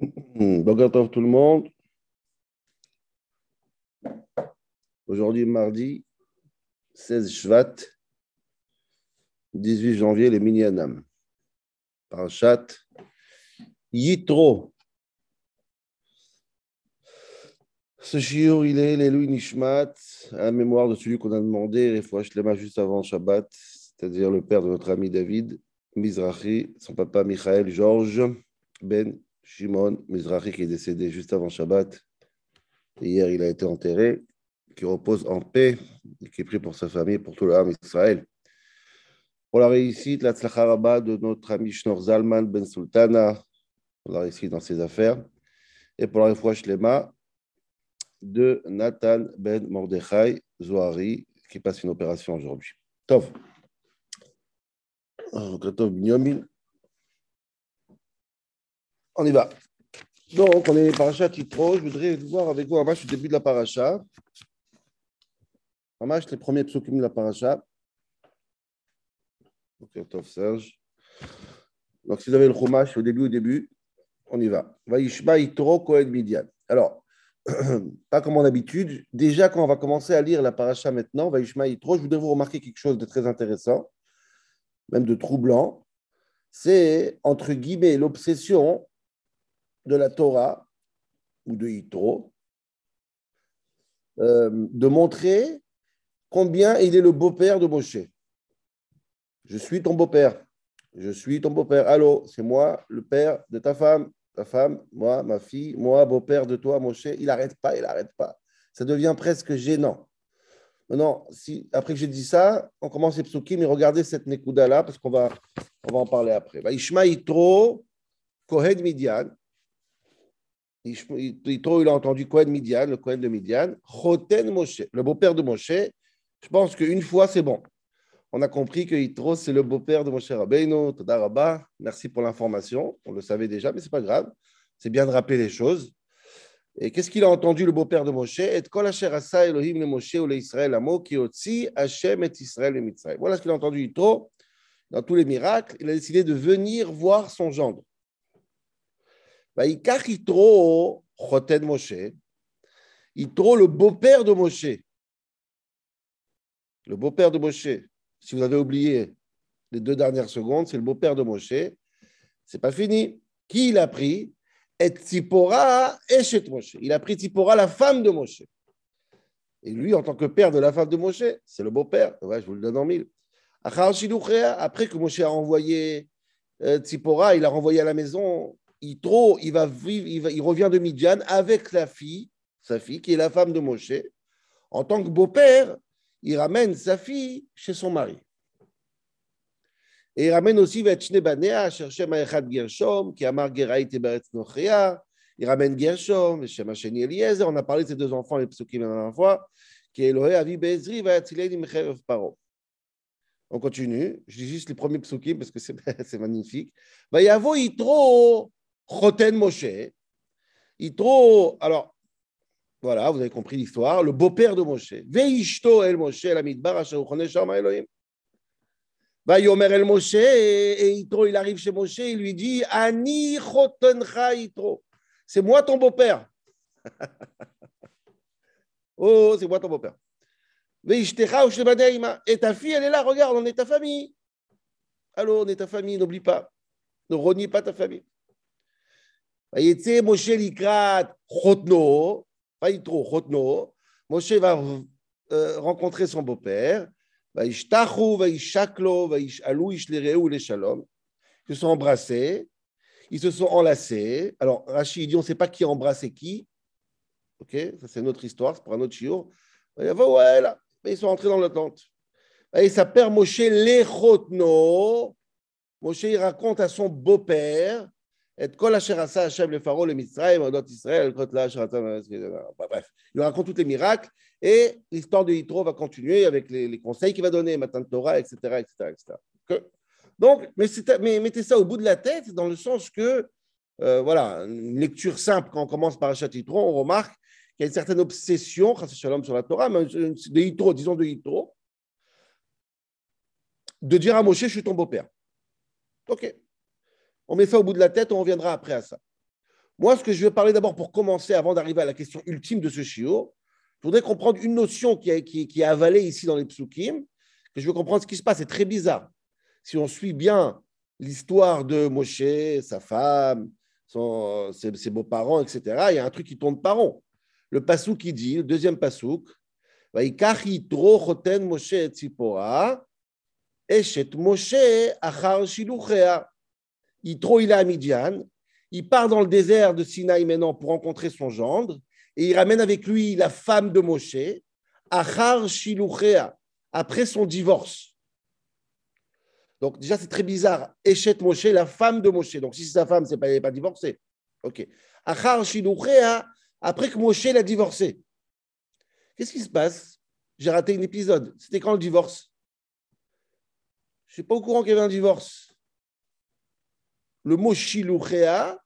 Bonjour tout le monde. Aujourd'hui, mardi 16 Shvat, 18 janvier, les Minyanam. chat Yitro. Ce shiur, il est l'Elou Nishmat, à mémoire de celui qu'on a demandé, les fois juste avant Shabbat, c'est-à-dire le père de notre ami David, Mizrahi, son papa Michael Georges Ben Shimon Mizrahi, qui est décédé juste avant Shabbat. hier, il a été enterré, qui repose en paix et qui est pris pour sa famille, pour tout le âme Israël. Pour la réussite, la tzlacharaba de notre ami Shnor Zalman Ben Sultana, pour la réussite dans ses affaires. Et pour la réfouach Shlema de Nathan Ben Mordechai Zohari, qui passe une opération aujourd'hui. Tov. On y va. Donc, on est paracha Titro. Je voudrais voir avec vous match au début de la paracha. Match, les premiers psukim de la paracha. Donc, Serge. Donc, si vous avez le chumash au début, au début, on y va. Vaishma Yitro Kohen Midian. Alors, pas comme en habitude. Déjà, quand on va commencer à lire la paracha maintenant, Vaishma Yitro, je voudrais vous remarquer quelque chose de très intéressant même de troublant, c'est, entre guillemets, l'obsession de la Torah ou de Yitro euh, de montrer combien il est le beau-père de Moshe. Je suis ton beau-père. Je suis ton beau-père. Allô, c'est moi, le père de ta femme. Ta femme, moi, ma fille, moi, beau-père de toi, Moshe. Il n'arrête pas, il n'arrête pas. Ça devient presque gênant. Maintenant, si, après que j'ai dit ça, on commence les psukim mais regardez cette nekuda-là, parce qu'on va, on va en parler après. Ishma Yitro, Kohen Midian. Yitro, il a entendu Kohen Midian, le Kohen de Midian. Choten Moshe, le beau-père de Moshe. Je pense qu'une fois, c'est bon. On a compris que Yitro, c'est le beau-père de Moshe Rabbeinu. Toda Merci pour l'information. On le savait déjà, mais ce n'est pas grave. C'est bien de rappeler les choses. Et qu'est-ce qu'il a entendu le beau-père de Moshe? Et kol Elohim le Moshe ou le amo Hashem et Israël et Mitzrayim. Voilà ce qu'il a entendu Yitro. Dans tous les miracles, il a décidé de venir voir son gendre. Vaïkach Yitro Moshe. Le beau-père de Moshe. Le beau-père de Moshe. Si vous avez oublié les deux dernières secondes, c'est le beau-père de Moshe. C'est pas fini. Qui il a pris? Et Tzipora Eshet Moshe. Il a pris Tzipora, la femme de Moshe. Et lui, en tant que père de la femme de Moshe, c'est le beau-père. Je vous le donne en mille. Après que Moshe a envoyé euh, Tzipora, il a renvoyé à la maison. Il, il, va vivre, il, revient de Midian avec la fille, sa fille, qui est la femme de Moshe. En tant que beau-père, il ramène sa fille chez son mari. Et il ramène aussi Vachne Banea, chercher Maïchad Gershom, qui a marguerite et Beretz Nochria. Il ramène Gershom, Shem Hasheni Eliezer. On a parlé de ces deux enfants, les psukim la dernière fois, qui est Avi Bezri, Vayatzilei Mecherev Paro. On continue. Je dis juste les premiers psukim parce que c'est magnifique. Vayavo Yitro Choten Moshe. Yitro, alors, voilà, vous avez compris l'histoire. Le beau-père de Moshe. Veishto El Moshe, la midbar, Elohim. Yomer el Moshe, et il arrive chez Moshe, il lui dit Ani chotencha Yitro. C'est moi ton beau-père. oh, c'est moi ton beau-père. Et ta fille, elle est là, regarde, on est ta famille. Alors, on est ta famille, n'oublie pas. Ne renie pas ta famille. Moshe likrat chotno, pas Yitro, chotno. Moshe va euh, rencontrer son beau-père. Ils se sont embrassés, ils se sont enlacés. Alors, Rachid dit on ne sait pas qui a embrassé qui. Ok, ça c'est notre histoire, c'est pour un autre chiot. Ils sont entrés dans la tente. Et sa père Moshe Lechotno. Moshe il raconte à son beau-père et Hashem le pharaon le Mitzrayim bref il raconte tous les miracles et l'histoire de Yitro va continuer avec les, conseils qu'il va donner Matan Torah etc etc etc donc mais, mais, mettez ça au bout de la tête dans le sens que euh, voilà une lecture simple quand on commence par Achat Yitro on remarque qu'il y a une certaine obsession Shalom sur la Torah mais de Yitro disons de Yitro de dire à Moshe je suis ton beau-père. Ok on met ça au bout de la tête, on reviendra après à ça. Moi, ce que je veux parler d'abord pour commencer, avant d'arriver à la question ultime de ce chiot, je voudrais comprendre une notion qui est, qui avalée ici dans les psukim, que je veux comprendre ce qui se passe. C'est très bizarre. Si on suit bien l'histoire de Moshe, sa femme, ses, beaux-parents, etc., il y a un truc qui tourne par rond. Le passouk qui dit, le deuxième passouk, Moshe et Moshe achar il à Midian. Il part dans le désert de Sinaï maintenant pour rencontrer son gendre. Et il ramène avec lui la femme de Moshe, Achar Shiluchea, après son divorce. Donc déjà, c'est très bizarre. Eshet Moshe, la femme de Moshe. Donc si c'est sa femme, c'est elle n'est pas divorcée. Ok. Achar Shiluchea, après que Moshe l'a divorcé. Qu'est-ce qui se passe? J'ai raté un épisode. C'était quand le divorce? Je ne suis pas au courant qu'il y avait un divorce. Le mot shiluchea,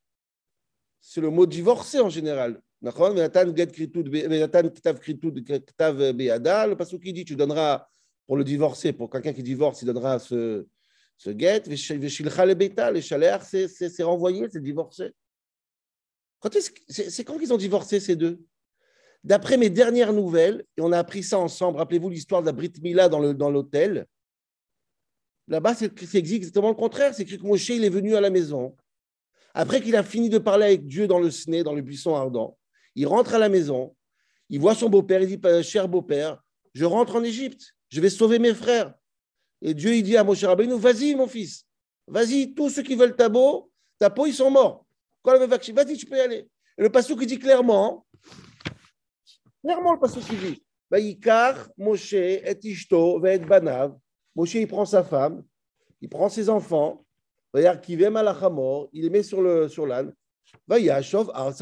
c'est le mot divorcé en général. Le passage qui dit tu donneras pour le divorcé, pour quelqu'un qui divorce, il donnera ce, ce get. Le c'est renvoyé, c'est divorcé. C'est quand qu'ils ont divorcé ces deux? D'après mes dernières nouvelles, et on a appris ça ensemble, rappelez-vous l'histoire de la Brit Mila dans l'hôtel. Là-bas, c'est exactement le contraire. C'est écrit que Moshe, il est venu à la maison. Après qu'il a fini de parler avec Dieu dans le Sné, dans le buisson ardent, il rentre à la maison, il voit son beau-père, il dit "Euh, Cher beau-père, je rentre en Égypte, je vais sauver mes frères. Et Dieu, il dit à Moshe Rabbeinu Vas-y, mon fils, vas-y, tous ceux qui veulent ta peau, ta peau, ils sont morts. Vas-y, tu peux y aller. Et le passage qui dit clairement, clairement le passage qui dit Moshe, et Ishto, et Banav. Moshe, il prend sa femme, il prend ses enfants, il les met sur sur l'âne.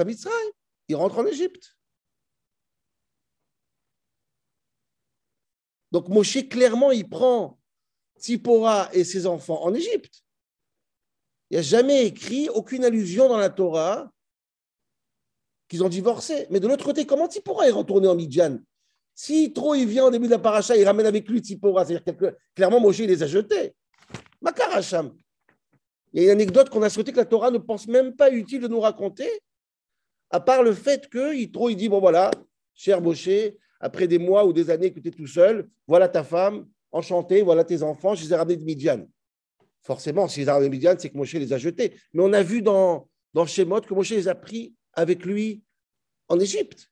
Mitzrayim. Il rentre en Égypte. Donc Moshe, clairement, il prend Tzipora et ses enfants en Égypte. Il n'y a jamais écrit aucune allusion dans la Torah qu'ils ont divorcé. Mais de l'autre côté, comment Tzipora est retourné en Midian Si trop il vient au début de la paracha, il ramène avec lui Tzipora, c'est-à-dire clairement Moshe il les a jetés. Makaracham. Il y a une anecdote qu'on a souhaité que la Torah ne pense même pas utile de nous raconter, à part le fait que Yitro, il dit Bon voilà, cher Moshe, après des mois ou des années que tu es tout seul, voilà ta femme, enchantée, voilà tes enfants, je les ai de Midian. Forcément, s'ils les a ramenés de Midian, c'est que Moshe les a jetés. Mais on a vu dans, dans Shemot que Moshe les a pris avec lui en Égypte.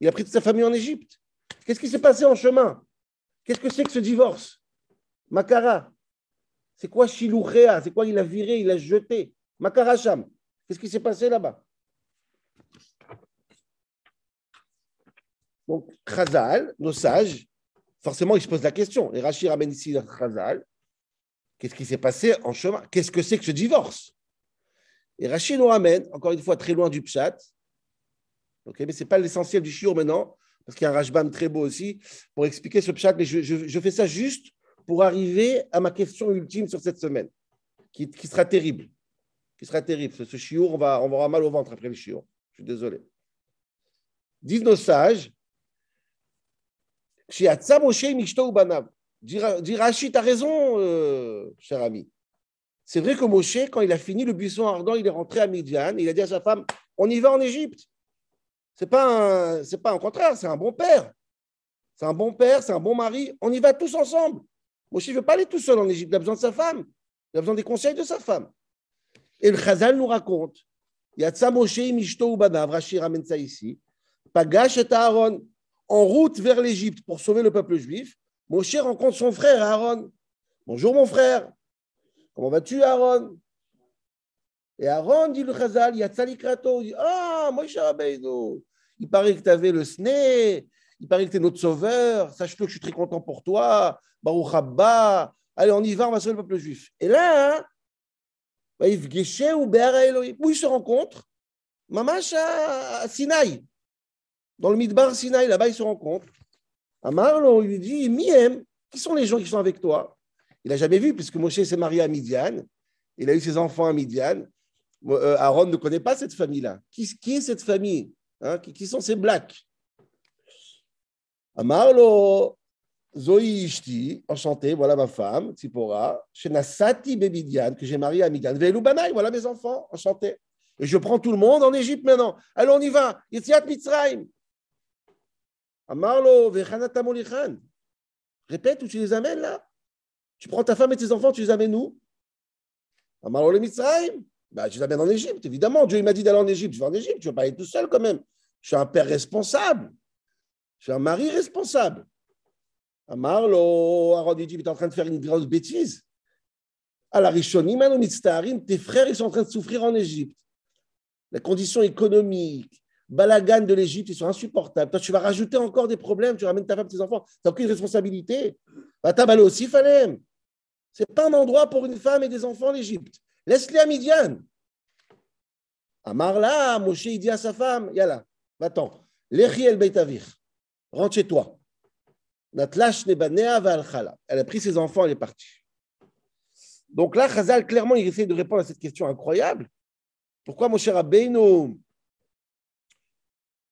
Il a pris toute sa famille en Égypte. Qu'est-ce qui s'est passé en chemin? Qu'est-ce que c'est que ce divorce? Makara. C'est quoi Shilouchéa C'est quoi il a viré, il a jeté? Makara Sham. Qu'est-ce qui s'est passé là-bas? Donc, Khazal, nos sages, forcément, ils se posent la question. Et Rachid ramène ici Khazal. Qu'est-ce qui s'est passé en chemin? Qu'est-ce que c'est que ce divorce? Et Rachid nous ramène, encore une fois, très loin du Pshat. Mais ce n'est pas l'essentiel du shiur maintenant, parce qu'il y a un Rashbam très beau aussi, pour expliquer ce Pshat. Mais je, fais ça juste pour arriver à ma question ultime sur cette semaine, qui, sera terrible. Qui sera terrible. Ce, ce shiur, on va, on va avoir mal au ventre après le shiur. Je suis désolé. Disent nos sages, Shiatsa Moshe Mishto Ubanav. Dit Rashi, tu as raison, euh, cher ami. C'est vrai que Moshe, quand il a fini le buisson ardent, il est rentré à Midian, il a dit à sa femme On y va en Égypte. C'est pas un, pas un contraire, c'est un bon père. C'est un bon père, c'est un bon mari. On y va tous ensemble. Moshe ne veut pas aller tout seul en Égypte, il a besoin de sa femme. Il a besoin des conseils de sa femme. Et le Chazal nous raconte Yatsa Moshe Mishto Ubanav, Rashi ramène ça ici. Pagash et Aaron, en route vers l'Égypte pour sauver le peuple juif, Moshe rencontre son frère Aaron. Bonjour mon frère, comment vas-tu Aaron? Et Aaron dit le Chazal, Yatsali Krato, il dit Ah, Moshe Rabbeinu, il paraît que tu avais le sné, il paraît que tu es notre sauveur, sache-le que je suis très content pour toi, Baruch Abba, allez on y va, on va sauver le peuple juif. Et là, hein, bah, ou ils se rencontrent? Mamash à Sinaï dans le Midbar Sinaï, là-bas, ils se rencontrent. Amarlo lui dit Miem, qui sont les gens qui sont avec toi? Il n'a jamais vu, puisque Moshe s'est marié à Midian, il a eu ses enfants à Midian. Euh, Aaron ne connaît pas cette famille-là. Qui, est cette famille Hein, qui, sont ces blacks? Amarlo, Zoï Ishti, enchanté, voilà ma femme, Tzipora, Shenasati Bemidian, que j'ai marié à Midian. Velu Banaï, voilà mes enfants, enchanté. Et je prends tout le monde en Égypte maintenant. Allez, on y va. Yetziat Mitzrayim. Amarlo, Vechanatamolihan. Répète où tu les amènes là? Tu prends ta femme et tes enfants, tu les amènes où? Amarlo le Mitzrayim. Bah, tu les amènes en Égypte, évidemment. Dieu m'a dit d'aller en Égypte. Je vais en Égypte. Tu ne vas pas aller tout seul quand même. Je suis un père responsable. Je suis un mari responsable. Amarlo, Aaron dit, tu es en train de faire une grosse bêtise. À la Rishonim, tes frères, ils sont en train de souffrir en Égypte. Les conditions économiques, balagan de l'Égypte, ils sont insupportables. Toi, tu vas rajouter encore des problèmes, tu ramènes ta femme, tes enfants. Tu n'as aucune responsabilité. Batabalo aussi, Falem. Ce n'est pas un endroit pour une femme et des enfants, l'Égypte. Laisse-les à Midian. Amar là, Moshe, il dit à sa femme, Yala, va-t'en. Lechi el Beitavir. Rentre chez toi. Elle a pris ses enfants, elle est partie. Donc là, Chazal, clairement, il essaie de répondre à cette question incroyable. Pourquoi mon cher Abbeinu,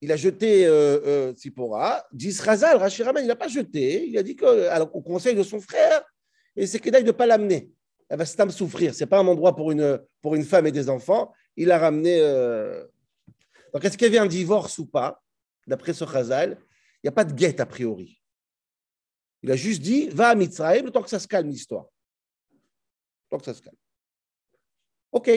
il a jeté euh, euh, Dit Chazal, Rachiraman, il n'a pas jeté. Il a dit qu'au conseil de son frère, et c'est qu'il de ne pas l'amener. Elle va se souffrir. Ce n'est pas un endroit pour une, pour une femme et des enfants. Il a ramené. Euh, Donc, est-ce qu'il y avait un divorce ou pas D'après ce Chazal, il n'y a pas de guette a priori. Il a juste dit va à Mitzrayim, le temps que ça se calme l'histoire. Temps que ça se calme. OK.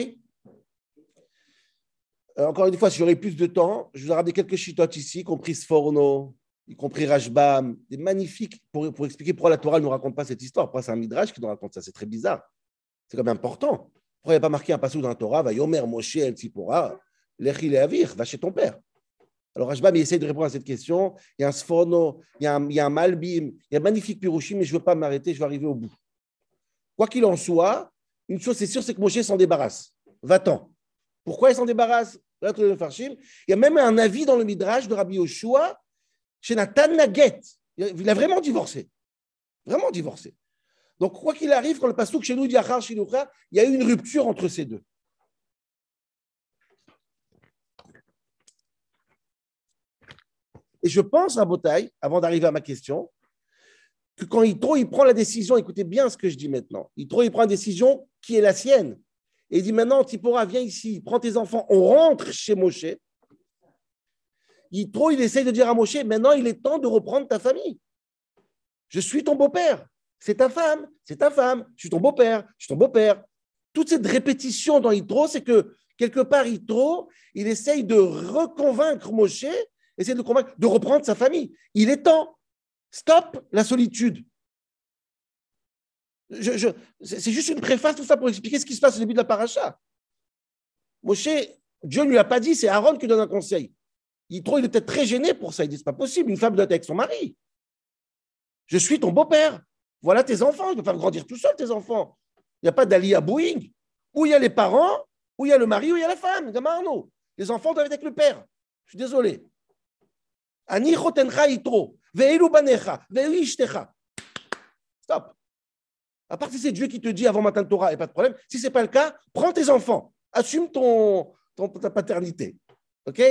Euh, encore une fois, si j'aurais plus de temps, je vous ai ramené quelques chitotes ici, y compris Sforno, y compris Rajbam, des magnifiques, pour, pour expliquer pourquoi la Torah ne nous raconte pas cette histoire. Pourquoi c'est un Midrash qui nous raconte ça C'est très bizarre. C'est quand même important. Pourquoi il n'y a pas marqué un passage dans la Torah Va Yomer Moshe El Tzipora, Lechil Avir, va chez ton père. Alors Rajbam, il essaie de répondre à cette question. Il y a un Sforno, il y a un, il y a un Malbim, il y a un magnifique Pirushim, mais je ne veux pas m'arrêter, je vais arriver au bout. Quoi qu'il en soit, une chose c'est sûr, c'est que Moshe s'en débarrasse. Va-t'en. Pourquoi il s'en débarrasse? Il y a même un avis dans le Midrash de Rabbi Yoshua chez Nathan Naget. Il a vraiment divorcé. Vraiment divorcé. Donc, quoi qu'il arrive, quand le pastouk chez nous dit il y a eu une rupture entre ces deux. Et je pense, Rabotaï, avant d'arriver à ma question, que quand Yitro, il prend la décision, écoutez bien ce que je dis maintenant, Yitro, il prend une décision qui est la sienne. Et il dit maintenant, Tipora, viens ici, prends tes enfants, on rentre chez Moshe. Yitro, il essaye de dire à Moshe, maintenant il est temps de reprendre ta famille. Je suis ton beau-père. C'est ta femme, c'est ta femme. Je suis ton beau-père, je suis ton beau-père. Toute cette répétition dans Yitro, c'est que quelque part, Yitro, il essaye de reconvaincre Moshe essayer de le convaincre de reprendre sa famille. Il est temps. Stop la solitude. c'est juste une préface, tout ça pour expliquer ce qui se passe au début de la paracha. Moshe, Dieu ne lui a pas dit, c'est Aaron qui donne un conseil. Il, trouve, il était très gêné pour ça. Il dit, c'est pas possible, une femme doit être avec son mari. Je suis ton beau-père. Voilà tes enfants. Je peux faire grandir tout seul, tes enfants. Il n'y a pas d'ali à Boeing. Où il y a les parents, où il y a le mari, où il y a la femme. Les enfants doivent être avec le père. Je suis désolé. Stop. À part si c'est Dieu qui te dit avant matin de Torah, et pas de problème. Si ce n'est pas le cas, prends tes enfants. Assume ton, ta paternité. OK?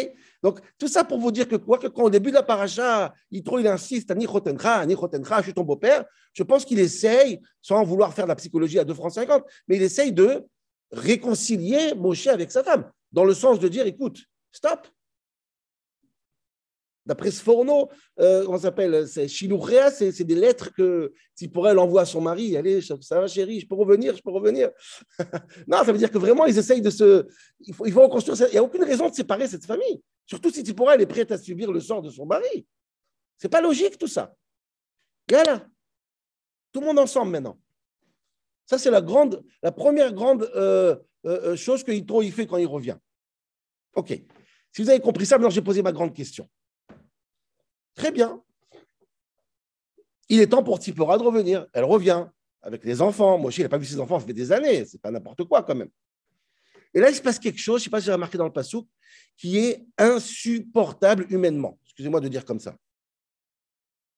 Donc, tout ça pour vous dire que quoi que quand au début de la paracha, Yitro, il insiste, Anichotencha, Anichotencha, je suis ton beau-père, je pense qu'il essaye, sans vouloir faire de la psychologie à 2 francs 50, mais il essaye de réconcilier Moshe avec sa femme, dans le sens de dire, écoute, stop, D'après ce euh, comment s'appelle C'est c'est des lettres que elle envoie à son mari. Allez, ça va chérie, je peux revenir, je peux revenir. non, ça veut dire que vraiment, ils essayent de se. Il faut, reconstruire. Il n'y a aucune raison de séparer cette famille. Surtout si elle est prête à subir le sort de son mari. C'est pas logique tout ça. Voilà. Tout le monde ensemble maintenant. Ça, c'est la, la première grande euh, euh, chose que fait quand il revient. OK. Si vous avez compris ça, maintenant j'ai posé ma grande question. Très bien. Il est temps pour Tipora de revenir. Elle revient avec les enfants. Moi aussi, il n'a pas vu ses enfants, ça fait des années. C'est pas n'importe quoi quand même. Et là, il se passe quelque chose, je ne sais pas si avez remarqué dans le Passouk, qui est insupportable humainement. Excusez-moi de dire comme ça.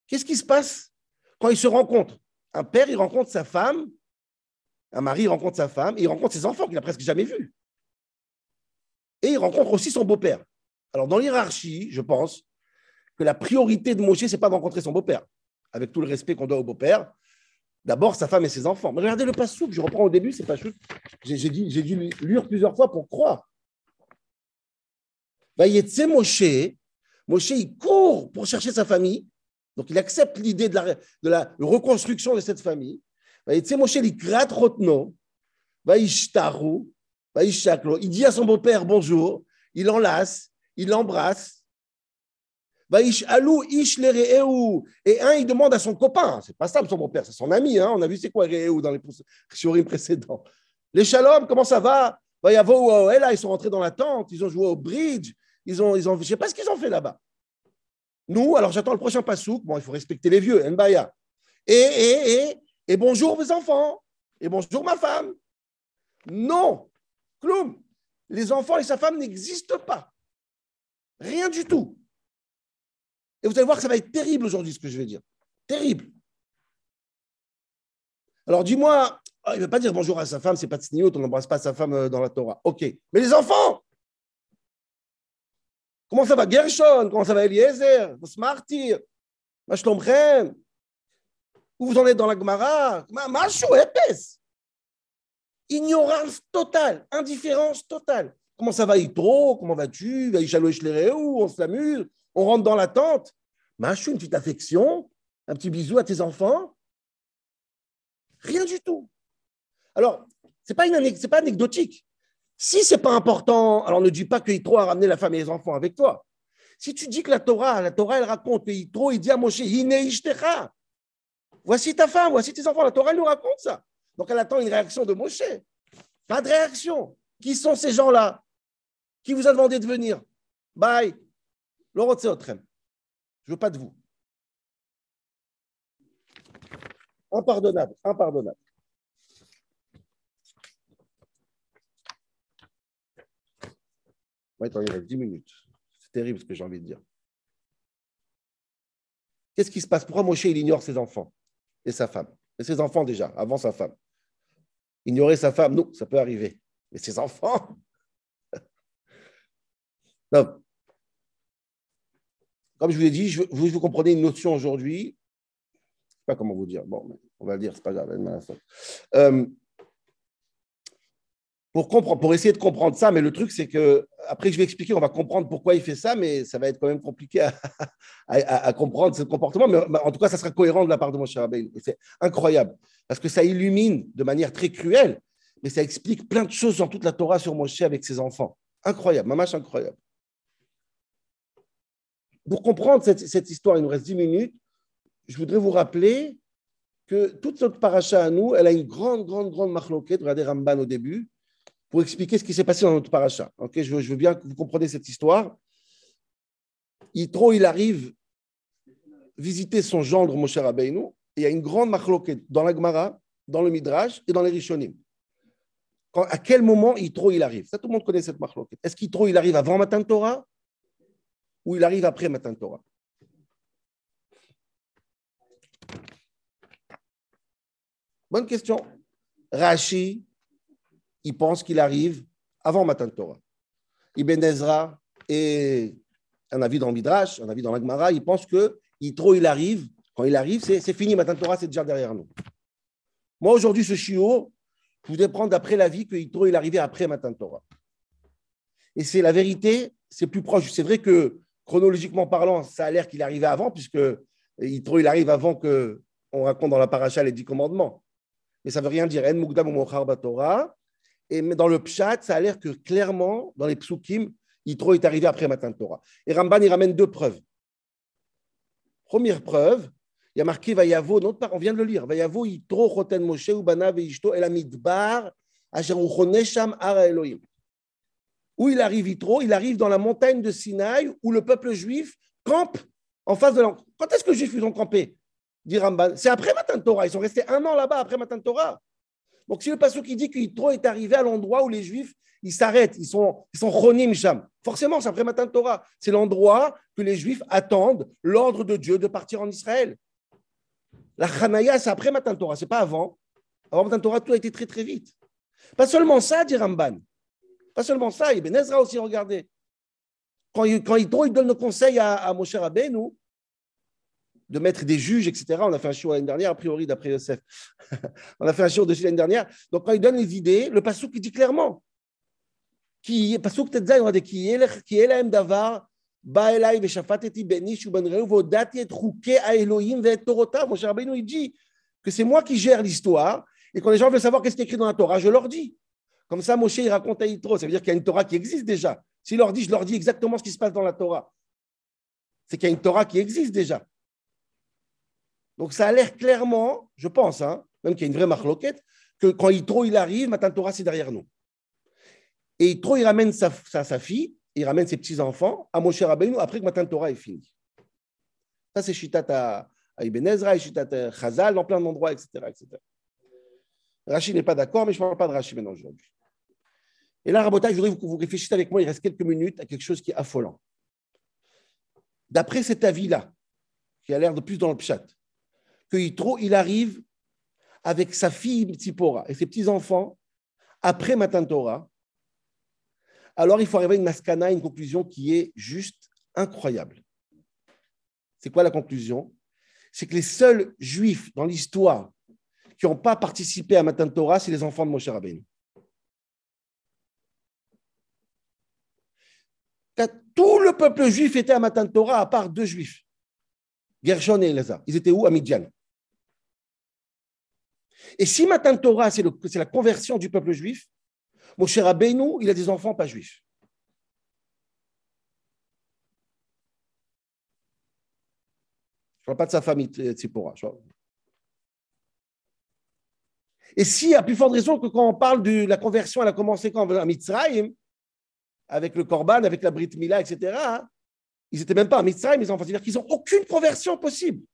Qu'est-ce qui se passe quand ils se rencontrent Un père, il rencontre sa femme, un mari, il rencontre sa femme, il rencontre ses enfants qu'il n'a presque jamais vus. Et il rencontre aussi son beau-père. Alors, dans l'hierarchie, je pense, que la priorité de Moshe, ce n'est pas de rencontrer son beau-père, avec tout le respect qu'on doit au beau-père. D'abord, sa femme et ses enfants. Mais regardez le passouk, je reprends au début, c'est pas chute. J'ai dû, lire plusieurs fois pour croire. Vayetse Moshe, Moshe, il court pour chercher sa famille. Donc, il accepte l'idée de la, de la reconstruction de cette famille. Vayetse Moshe, il gratte Rotno. Il dit à son beau-père bonjour, il l'enlace, il l'embrasse. Et un, il demande à son copain, c'est pas ça son beau-père, c'est son ami, hein. on a vu c'est quoi Re'eu dans les shurim précédents. Les shalom, comment ça va? Vayavo là, ils sont rentrés dans la tente, ils ont joué au bridge, ils ont, ils ont, je sais pas ce qu'ils ont fait là-bas. Nous, alors j'attends le prochain pasouk, bon, il faut respecter les vieux, Nbaya. Et, et, et, et bonjour mes enfants, et bonjour ma femme. Non, Cloum, les enfants et sa femme n'existent pas. Rien du tout. Et vous allez voir que ça va être terrible aujourd'hui, ce que je vais dire. Terrible. Alors dis-moi, oh, il ne veut pas dire bonjour à sa femme, c'est pas de sniout, on n'embrasse pas sa femme euh, dans la Torah. Ok. Mais les enfants Comment ça va Gershon? Comment ça va Eliezer? Smartir Mashlomchem Où vous en êtes dans la Gemara? Machou, épaisse Ignorance totale, indifférence totale. Comment ça va Yitro? Comment vas-tu? On s'amuse on rentre dans la tente, Machou, une petite affection, un petit bisou à tes enfants. Rien du tout. Alors, ce n'est pas, pas anecdotique. Si ce n'est pas important, alors ne dis pas que Yitro a ramené la femme et les enfants avec toi. Si tu dis que la Torah, la Torah, elle raconte Yitro, il dit à Moshe, Voici ta femme, voici tes enfants. La Torah, elle nous raconte ça. Donc, elle attend une réaction de Moshe. Pas de réaction. Qui sont ces gens-là? Qui vous a demandé de venir? Bye. Je ne veux pas de vous. Impardonnable, impardonnable. Attends, il reste 10 minutes. C'est terrible ce que j'ai envie de dire. Qu'est-ce qui se passe? Pourquoi Moshe il ignore ses enfants et sa femme? Et ses enfants déjà, avant sa femme. Ignorer sa femme, non, ça peut arriver. Mais ses enfants? Non, comme je vous l'ai dit, je, vous, vous comprenez une notion aujourd'hui. Je ne sais pas comment vous dire. Bon, on va le dire, c'est pas grave. Euh, pour, comprendre, pour essayer de comprendre ça, mais le truc, c'est que, après, je vais expliquer, on va comprendre pourquoi il fait ça, mais ça va être quand même compliqué à, comprendre ce comportement. Mais en tout cas, ça sera cohérent de la part de mon cher Et c'est incroyable, parce que ça illumine de manière très cruelle, mais ça explique plein de choses dans toute la Torah sur Moshe avec ses enfants. Incroyable, mamache incroyable. Pour comprendre cette, histoire, il nous reste 10 minutes, je voudrais vous rappeler que toute notre paracha à nous, elle a une grande, grande, grande marloquette, regardez Ramban au début, pour expliquer ce qui s'est passé dans notre paracha. Je, veux, bien que vous compreniez cette histoire. Yitro, il arrive visiter son gendre Moshe Rabbeinu, et il y a une grande marloquette dans la Gemara, dans le Midrash et dans les Rishonim. à quel moment Yitro il arrive? Ça, tout le monde connaît cette marloquette. Est-ce qu'Yitro il arrive avant Matan Torah? Ou il arrive après Matan Torah Bonne question. Rashi, il pense qu'il arrive avant Matan Torah. Ibn Ezra et un avis dans Midrash, un avis dans l'Agmara, il pense que Yitro, il arrive. Quand il arrive, c'est fini. Matan Torah, c'est déjà derrière nous. Moi, aujourd'hui, ce chiot, je voudrais prendre d'après l'avis que Yitro, il arrivait après Matan Torah. Et c'est la vérité, c'est plus proche. C'est vrai que chronologiquement parlant, ça a l'air qu'il arrivait avant, puisque il arrive avant que on raconte dans la paracha les dix commandements. Mais ça ne veut rien dire. En. Et dans le Pshat, ça a l'air que clairement, dans les psukim, Yitro est arrivé après Matan Torah. Et Ramban, il ramène deux preuves. Première preuve, il y a marqué Vayavo, notre part, on vient de le lire. Vayavo Yitro Choten Moshe Ubana Veishto Elamidbar Asher Ara Elohim. Où il arrive trop Il arrive dans la montagne de Sinaï où le peuple juif campe en face de l'encre. Quand est-ce que les juifs ont campé? Dit Ramban. C'est après Matan Torah. Ils sont restés un an là-bas après Matan Torah. Donc si le passage qui dit qu'Yitro est arrivé à l'endroit où les juifs ils s'arrêtent, ils sont, ils sont. Forcément, c'est après Matan Torah. C'est l'endroit que les juifs attendent l'ordre de Dieu de partir en Israël. La Chanaya, c'est après Matan Torah, c'est pas avant. Avant Matan Torah, tout a été très très vite. Pas seulement ça, dit Ramban. Pas seulement ça, Ibn Ezra aussi, regardez. Quand, il, quand Yitro, il donne le conseil à, à Moshe Rabbeinu, nous, de mettre des juges, etc. On a fait un show l'année dernière, a priori, d'après Yosef. on a fait un show dessus l'année dernière. Donc, quand il donne les idées, le Passouk, il dit clairement qui, Passouk Tetzai, on a dit qui est l'aim d'avar, ba elai, veshafateti benish ou benreu, vodati et rouke à Elohim ve torota. Mon cher Rabbeinu, il dit que c'est moi qui gère l'histoire et quand les gens veulent savoir qu'est-ce qui est écrit dans la Torah, je leur dis. Comme ça, Moshe, il raconte à Yitro. Ça veut dire qu'il y a une Torah qui existe déjà. S'il leur dit, je leur dis exactement ce qui se passe dans la Torah. C'est qu'il y a une Torah qui existe déjà. Donc ça a l'air clairement, je pense, hein, même qu'il y a une vraie marloquette, que quand Yitro il arrive, Matan Torah c'est derrière nous. Et Yitro il ramène sa, fille, il ramène ses petits-enfants à Moshe Rabbeinu après que Matan Torah est fini. Ça c'est Shitat à, à Ibn Ezra, et Shitat à Chazal, dans plein d'endroits, etc., etc. Rachid n'est pas d'accord, mais je ne parle pas de Rachid maintenant aujourd'hui. Et là, Rabotai, je voudrais que vous réfléchissiez avec moi, il reste quelques minutes, à quelque chose qui est affolant. D'après cet avis-là, qui a l'air de plus dans le pchat, que Yitro, il arrive avec sa fille Tzipora et ses petits-enfants après Matan Torah, alors il faut arriver à une maskana, une conclusion qui est juste incroyable. C'est quoi la conclusion? C'est que les seuls juifs dans l'histoire qui n'ont pas participé à Matan Torah, c'est les enfants de Moshe Rabbeinu. Tout le peuple juif était à Matan Torah à part deux juifs, Gershon et Elazar. Ils étaient où? À Midian. Et si Matan Torah, c'est la conversion du peuple juif, Moshe Rabbeinu, il a des enfants pas juifs. Je ne parle pas de sa famille, Tzipora. Et si, à plus forte raison que quand on parle de la conversion, elle a commencé quand? À Mitzrayim, avec le Korban, avec la Brit Mila, etc., ils n'étaient même pas à Mitzrayim, les enfants. C'est-à-dire qu'ils n'ont aucune conversion possible.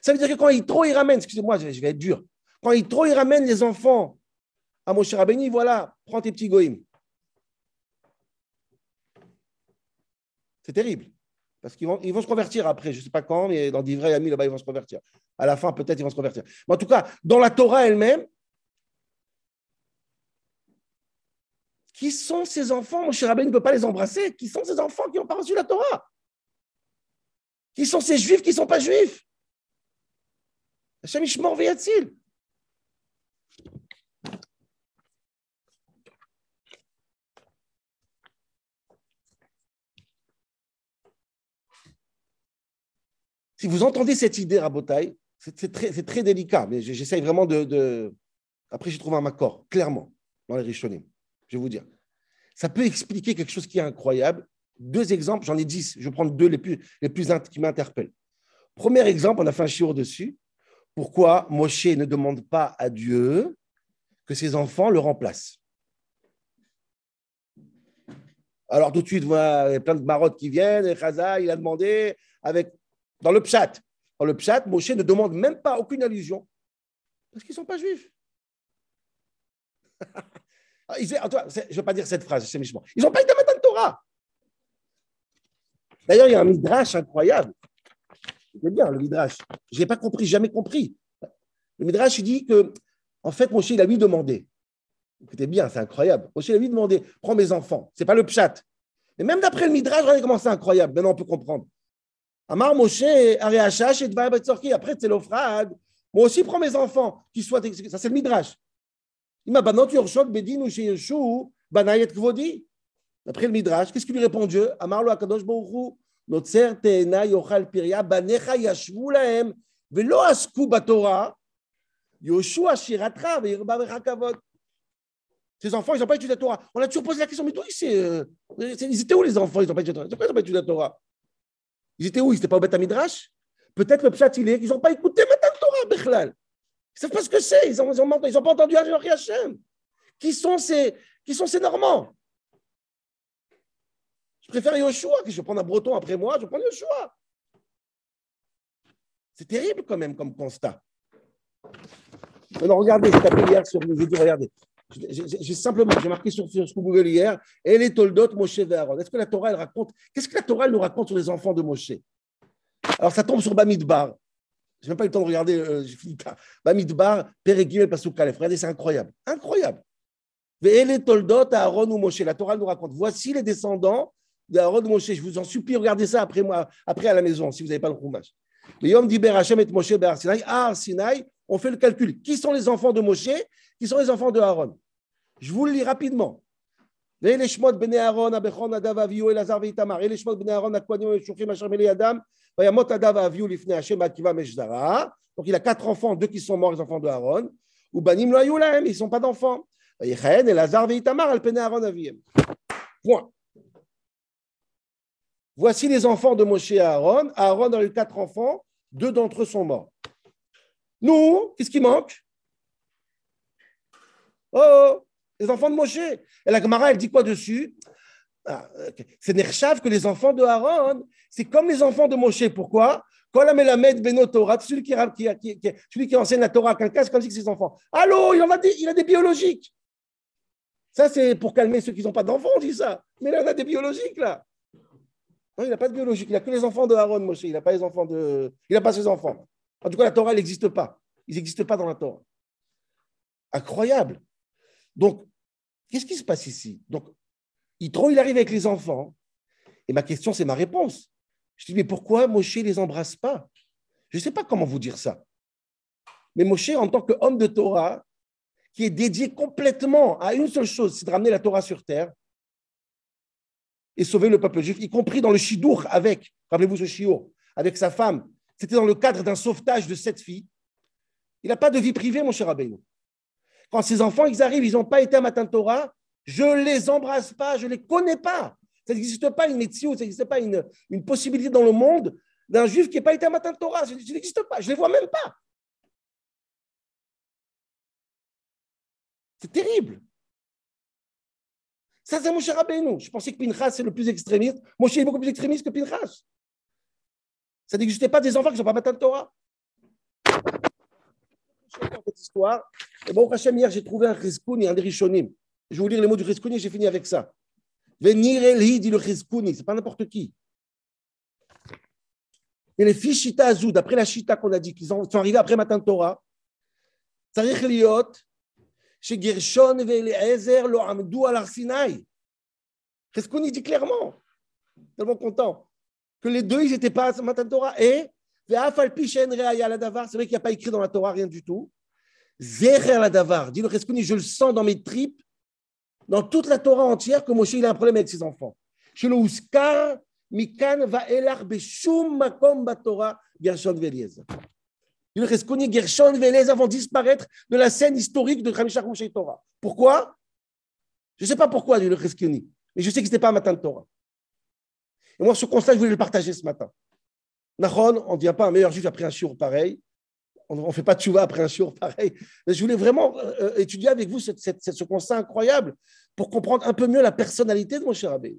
Ça veut dire que quand ils trop, ils ramènent, excusez-moi, je vais être dur, quand ils trop, ils ramènent les enfants à Moshe Rabbeinu, voilà, prends tes petits goïms. C'est terrible. Parce qu'ils vont, ils vont se convertir après, je ne sais pas quand, mais dans d'Ivray Ami, là-bas, ils vont se convertir. À la fin, peut-être, ils vont se convertir. Mais en tout cas, dans la Torah elle-même, qui sont ces enfants? Moshe Rabbeinu ne peut pas les embrasser. Qui sont ces enfants qui n'ont pas reçu la Torah? Qui sont ces juifs qui ne sont pas juifs? Hachem Ishmor Veyatzil. Si vous entendez cette idée, Rabotai, c'est très, délicat, mais j'essaye vraiment de, de... Après, j'ai trouvé un accord, clairement, dans les Rishonim. Je vais vous dire. Ça peut expliquer quelque chose qui est incroyable. Deux exemples, j'en ai dix. Je vais prendre deux les plus, qui m'interpellent. Premier exemple, on a fait un chiot dessus. Pourquoi Moshe ne demande pas à Dieu que ses enfants le remplacent? Alors tout de suite, il y a plein de marottes qui viennent, et Chaza, il a demandé avec dans le pshat. Dans le pshat, Moshe ne demande même pas aucune allusion parce qu'ils ne sont pas juifs. Ah, je ne veux pas dire cette phrase, c'est méchant. Ils n'ont pas été mettre Torah. D'ailleurs, il y a un midrash incroyable. C'est bien le midrash. Je n'ai pas compris, jamais compris. Le midrash, il dit que, en fait, Moshe, il a lui demandé. Écoutez bien, c'est incroyable. Moshe, il a lui demandé prends mes enfants. Ce n'est pas le pshat. Mais même d'après le midrash, regardez comment c'est incroyable. Maintenant, on peut comprendre. Amar Moshe, Ariachash et Après, c'est l'ofrad. Moi aussi, prends mes enfants, qui soient. Ça, c'est le midrash. Il m'a Yorshot Bedin ou Yeshu, Banayet Kvodi. Après le midrash, qu'est-ce qu'il lui répond Dieu Amar lo Akadosh Baruchu, Notzer Teena Yochal Piria, Banecha Yashvu Lahem, Velo Asku Batora, Yoshua Shiratra, Veirba Vechakavot. Ces enfants, ils n'ont pas étudié la Torah. On a toujours posé la question, mais toi, c'est, euh, ils étaient où les enfants? Ils n'ont pas étudié la Torah. Pourquoi ils n'ont pas étudié la Torah ils étaient où? Ils n'étaient pas au Beth Midrash Peut-être le pshat, il est qu'ils n'ont pas écouté maintenant Torah, Bechlal. Ils savent pas ce que c'est. Ils n'ont ont, ont pas entendu Hachem. Qui sont ces, qui sont ces Normands? Je préfère Yoshua, je vais prendre un breton après moi, je vais prendre Yoshua. C'est terrible quand même comme constat. Alors regardez, j'ai tapé hier sur le vidéo, regardez. J'ai simplement, j'ai marqué sur, sur, Google hier, et les Toldot, Moshe Aaron. Est-ce que la Torah, elle raconte, qu'est-ce que la Torah nous raconte sur les enfants de Moshe? Alors ça tombe sur Bamidbar. Je n'ai même pas eu le temps de regarder, euh, j'ai fini. Bamidbar. Regardez, c'est incroyable. Incroyable. Les Toldot, Aaron ou Moshe. La Torah nous raconte, voici les descendants d'Aaron ou Moshe. Je vous en supplie, regardez ça après, moi, après à la maison, si vous n'avez pas le Chumash. Le Yom Diber Hashem et Moshe Bar Sinai. Ah, Sinai, on fait le calcul. Qui sont les enfants de Moshe? Qui sont les enfants de Aaron? Je vous le lis rapidement. ואלה שמות בני אהרון, הבכור נדב ואביהו, אלעזר ואיתמר. אלה שמות בני אהרון, הכהנים המשוחים אשר מלידם, וימות נדב ואביהו לפני השם בעקיבא משדרה. Donc il a quatre enfants, deux qui sont morts, les enfants de Aaron. ובנים לא היו להם, ils ne sont pas d'enfants. ויכהן אלעזר ואיתמר על פני אהרון אביהם. Point. Voici les enfants de Moshe et Aaron. Aaron a eu quatre enfants, deux d'entre eux sont morts. Nous, qu'est-ce qui manque Oh, les enfants de Moshe. Et la Gemara, elle dit quoi dessus? Ah, C'est Nershav que les enfants de Aaron, c'est comme les enfants de Moshe. Pourquoi? Celui qui, qui, qui, celui qui enseigne la Torah quelqu'un, c'est comme si ses enfants. Allô, il, en a des, il a des biologiques. Ça, c'est pour calmer ceux qui n'ont pas d'enfants, on dit ça. Mais là, on a des biologiques, là. Non, il n'a pas de biologique. Il n'a que les enfants de Aaron, Moshe. Il n'a pas les enfants de. Il n'a pas ses enfants. En tout cas, la Torah, elle n'existe pas. Ils n'existent pas dans la Torah. Incroyable. Donc, qu'est-ce qui se passe ici? Donc, Yitro, il arrive avec les enfants. Et ma question, c'est ma réponse. Je dis, mais pourquoi Moshe ne les embrasse pas? Je ne sais pas comment vous dire ça. Mais Moshe, en tant qu'homme de Torah, qui est dédié complètement à une seule chose, c'est de ramener la Torah sur terre et sauver le peuple juif, y compris dans le Shidour avec, rappelez-vous ce Shidour, avec sa femme. C'était dans le cadre d'un sauvetage de sept filles. Il n'a pas de vie privée, mon cher Rabbeinu. Quand ses enfants, arrivent, ils n'ont pas été à Matan Torah, je ne les embrasse pas, je ne les connais pas. Ça n'existe pas une médecine, ça n'existe pas une, possibilité dans le monde d'un juif qui n'a pas été à Matan Torah. Ça n'existe pas, je ne les vois même pas. C'est terrible. Ça, c'est Moshe Rabbeinu. Je pensais que Pinchas, c'est le plus extrémiste. Moshe est beaucoup plus extrémiste que Pinchas. Ça n'existait pas des enfants qui ne sont pas Matan Torah cette histoire. Et bon, Hachem, hier, j'ai trouvé un Rizkouni, un des Rishonim. Je vais vous lire les mots du Rizkouni et j'ai fini avec ça. Venir Eli, dit le Rizkouni, c'est pas n'importe qui. Et les filles Shita Azou, d'après la Shita qu'on a dit, qu'ils sont arrivés après Matan Torah, Tzarich Liot, chez Gershon et Eliezer, lo al Arsinaï. Rizkouni dit clairement, tellement content, que les deux, ils n'étaient pas à Matan Torah. Et c'est vrai qu'il n'y a pas écrit dans la Torah rien du tout. Zecher la davar, dit le Reskouni, je le sens dans mes tripes, dans toute la Torah entière, que Moshe il a un problème avec ses enfants. Chez le Uskar, Mikan va elar beshum makom batora, Gershon Veliezer. Dit le Reskouni, Gershon Veliezer vont disparaître de la scène historique de Chamishach Moshe Torah. Pourquoi? Je ne sais pas pourquoi, dit le Reskouni, mais je sais que ce n'était pas un matin de Torah. Et moi, ce constat, je voulais le partager ce matin. Nahon, on ne devient pas un meilleur juif après un jour pareil. On ne fait pas de chouva après un jour pareil. Mais je voulais vraiment euh, étudier avec vous ce constat incroyable pour comprendre un peu mieux la personnalité de mon cher abbé.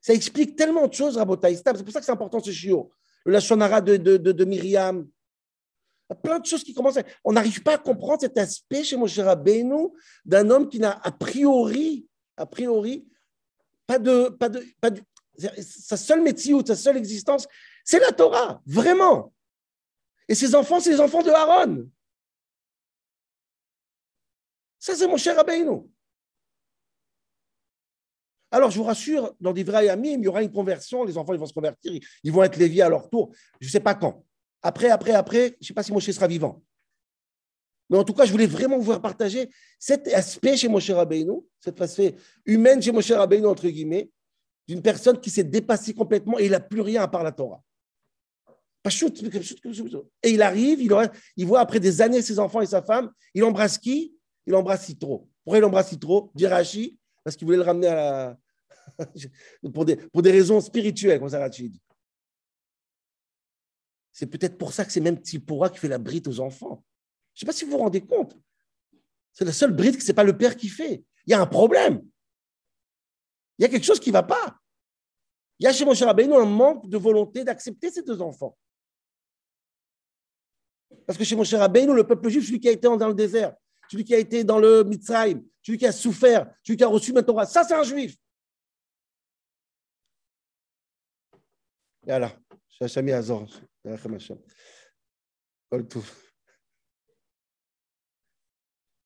Ça explique tellement de choses, Rabotaï. C'est pour ça que c'est important ce chiot. Le Lachonara de, de, de, Myriam. Il y a plein de choses qui commencent. On n'arrive pas à comprendre cet aspect chez mon cher Rabbeinu d'un homme qui n'a a priori, a priori, pas de, pas de, pas de, sa seule métier ou sa seule existence, c'est la Torah, vraiment. Et ses enfants, c'est les enfants de Aaron. Ça, c'est mon cher Rabbeinu. Alors, je vous rassure, dans des vrais amis, il y aura une conversion, les enfants ils vont se convertir, ils vont être léviés à leur tour. Je ne sais pas quand. Après, après, après, je ne sais pas si Moshe sera vivant. Mais en tout cas, je voulais vraiment vous partager cet aspect chez Moshe Rabbeinu, cette aspect humaine chez Moshe Rabbeinu, entre guillemets, d'une personne qui s'est dépassée complètement et il n'a plus rien à part la Torah. Et il arrive, il, voit après des années ses enfants et sa femme, il embrasse qui? Il embrasse Citro. Pourquoi il embrasse Citro? Dirachi, parce qu'il voulait le ramener à la... pour, des, pour des raisons spirituelles, comme ça dit. C'est peut-être pour ça que c'est même Tipora qui fait la bride aux enfants. Je ne sais pas si vous vous rendez compte. C'est la seule bride que ce n'est pas le père qui fait. Il y a un problème. Il y a quelque chose qui ne va pas. Il y a chez Moshe Rabbeinu un manque de volonté d'accepter ces deux enfants. Parce que chez mon cher Rabbeinu, le peuple juif, celui qui a été dans le désert, celui qui a été dans le Mitzrayim, celui qui a souffert, celui qui a reçu ma ça c'est un juif. Voilà. Shashami Azor. Kol